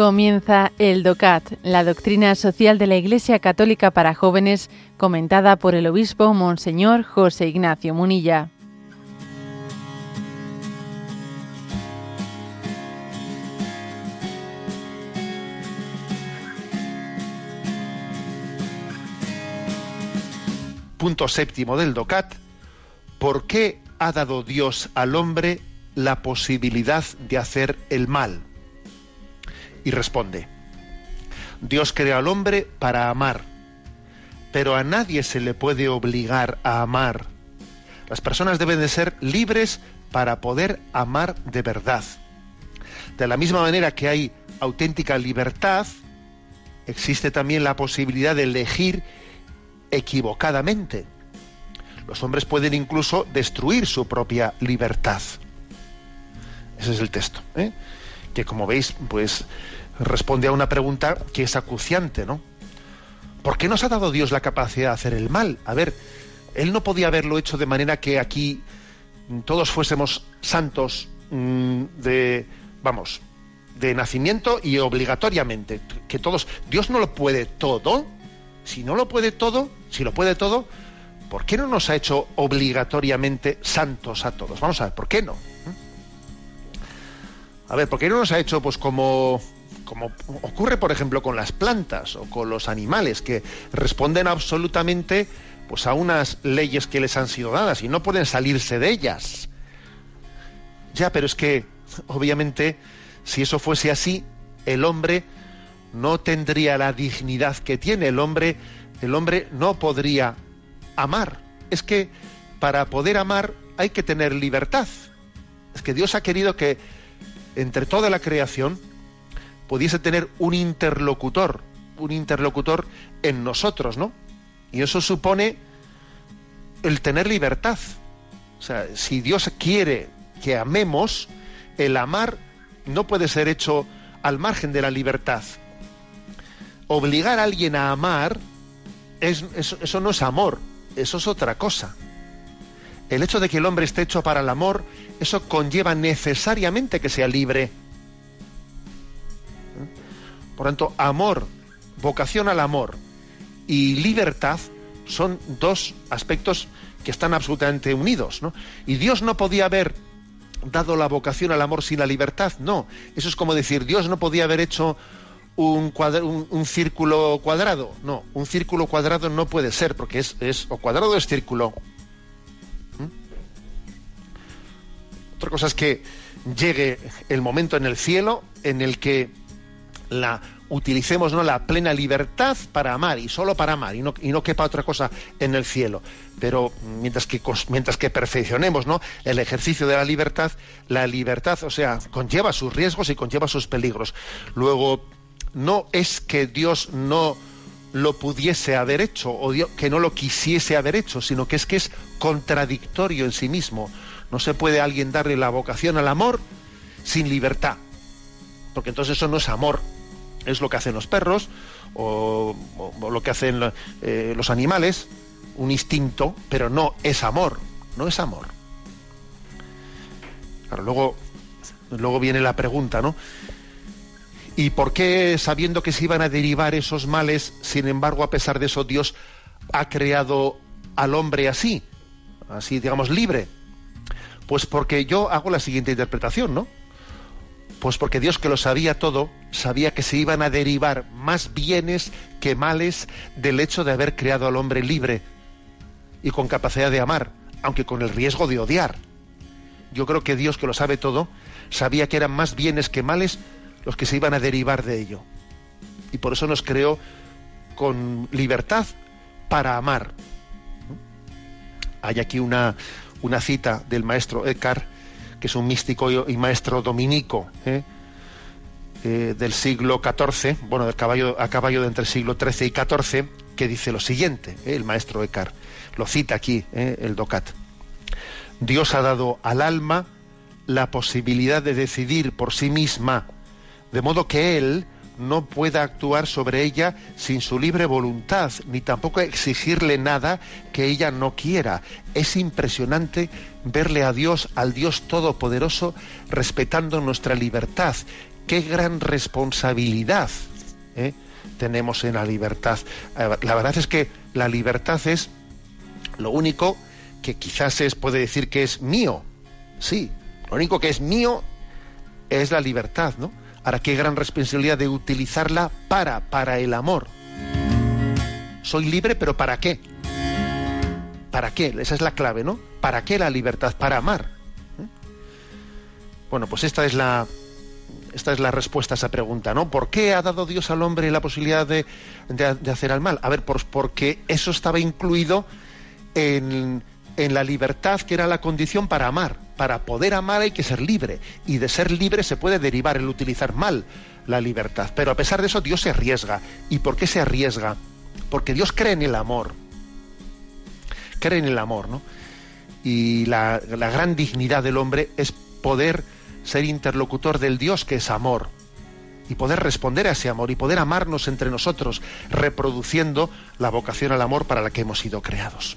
Comienza el DOCAT, la doctrina social de la Iglesia Católica para jóvenes, comentada por el obispo Monseñor José Ignacio Munilla. Punto séptimo del DOCAT. ¿Por qué ha dado Dios al hombre la posibilidad de hacer el mal? Y responde, Dios creó al hombre para amar, pero a nadie se le puede obligar a amar. Las personas deben de ser libres para poder amar de verdad. De la misma manera que hay auténtica libertad, existe también la posibilidad de elegir equivocadamente. Los hombres pueden incluso destruir su propia libertad. Ese es el texto. ¿eh? Que como veis, pues responde a una pregunta que es acuciante, ¿no? ¿Por qué nos ha dado Dios la capacidad de hacer el mal? A ver, Él no podía haberlo hecho de manera que aquí todos fuésemos santos mm, de, vamos, de nacimiento y obligatoriamente. Que todos, Dios no lo puede todo. Si no lo puede todo, si lo puede todo, ¿por qué no nos ha hecho obligatoriamente santos a todos? Vamos a ver, ¿por qué no? A ver, ¿por qué no nos ha hecho pues como como ocurre por ejemplo con las plantas o con los animales que responden absolutamente pues a unas leyes que les han sido dadas y no pueden salirse de ellas. Ya, pero es que obviamente si eso fuese así, el hombre no tendría la dignidad que tiene, el hombre el hombre no podría amar. Es que para poder amar hay que tener libertad. Es que Dios ha querido que entre toda la creación pudiese tener un interlocutor, un interlocutor en nosotros, ¿no? Y eso supone el tener libertad. O sea, si Dios quiere que amemos, el amar no puede ser hecho al margen de la libertad. Obligar a alguien a amar, eso no es amor, eso es otra cosa. El hecho de que el hombre esté hecho para el amor eso conlleva necesariamente que sea libre. Por tanto, amor, vocación al amor y libertad son dos aspectos que están absolutamente unidos. Y Dios no podía haber dado la vocación al amor sin la libertad, no. Eso es como decir, Dios no podía haber hecho un, un, círculo cuadrado. No, un círculo cuadrado no puede ser, porque es, es o cuadrado es círculo. Otra cosa es que llegue el momento en el cielo en el que la utilicemos ¿no? la plena libertad para amar y solo para amar y no, y no quepa otra cosa en el cielo. Pero mientras que, mientras que perfeccionemos ¿no? el ejercicio de la libertad, la libertad, o sea, conlleva sus riesgos y conlleva sus peligros. Luego, no es que Dios no lo pudiese haber hecho o que no lo quisiese haber hecho, sino que es que es contradictorio en sí mismo. No se puede alguien darle la vocación al amor sin libertad, porque entonces eso no es amor, es lo que hacen los perros o, lo que hacen eh, los animales, un instinto, pero no es amor, no es amor. Claro, luego, luego viene la pregunta, ¿no? ¿Y por qué, sabiendo que se iban a derivar esos males, sin embargo, a pesar de eso, Dios ha creado al hombre así, así, digamos, libre? Pues porque yo hago la siguiente interpretación, ¿no? Pues porque Dios que lo sabía todo, sabía que se iban a derivar más bienes que males del hecho de haber creado al hombre libre y con capacidad de amar, aunque con el riesgo de odiar. Yo creo que Dios que lo sabe todo, sabía que eran más bienes que males los que se iban a derivar de ello. Y por eso nos creó con libertad para amar. Hay aquí una, una cita del maestro Eckhart, que es un místico y maestro dominico ¿eh? Eh, del siglo XIV, bueno, del caballo, a caballo de entre el siglo XIII y XIV, que dice lo siguiente, ¿eh? el maestro Eckhart, lo cita aquí el Docat. Dios ha dado al alma la posibilidad de decidir por sí misma, de modo que él no pueda actuar sobre ella sin su libre voluntad, ni tampoco exigirle nada que ella no quiera. Es impresionante verle a Dios, al Dios Todopoderoso, respetando nuestra libertad. qué gran responsabilidad ¿eh? tenemos en la libertad. Eh, la verdad es que la libertad es lo único que quizás es, puede decir que es mío. Sí, lo único que es mío es la libertad, ¿no? Ahora, qué gran responsabilidad de utilizarla para, para el amor. Soy libre, pero ¿para qué? ¿Para qué? Esa es la clave, ¿no? ¿Para qué la libertad? Para amar. ¿Eh? Bueno, pues esta es la, esta es la respuesta a esa pregunta, ¿no? ¿Por qué ha dado Dios al hombre la posibilidad de, hacer al mal? A ver, pues porque eso estaba incluido en, en la libertad que era la condición para amar. Para poder amar hay que ser libre. Y de ser libre se puede derivar el utilizar mal la libertad. Pero a pesar de eso, Dios se arriesga. ¿Y por qué se arriesga? Porque Dios cree en el amor. Cree en el amor, ¿no? Y la, la gran dignidad del hombre es poder ser interlocutor del Dios que es amor y poder responder a ese amor y poder amarnos entre nosotros, reproduciendo la vocación al amor para la que hemos sido creados.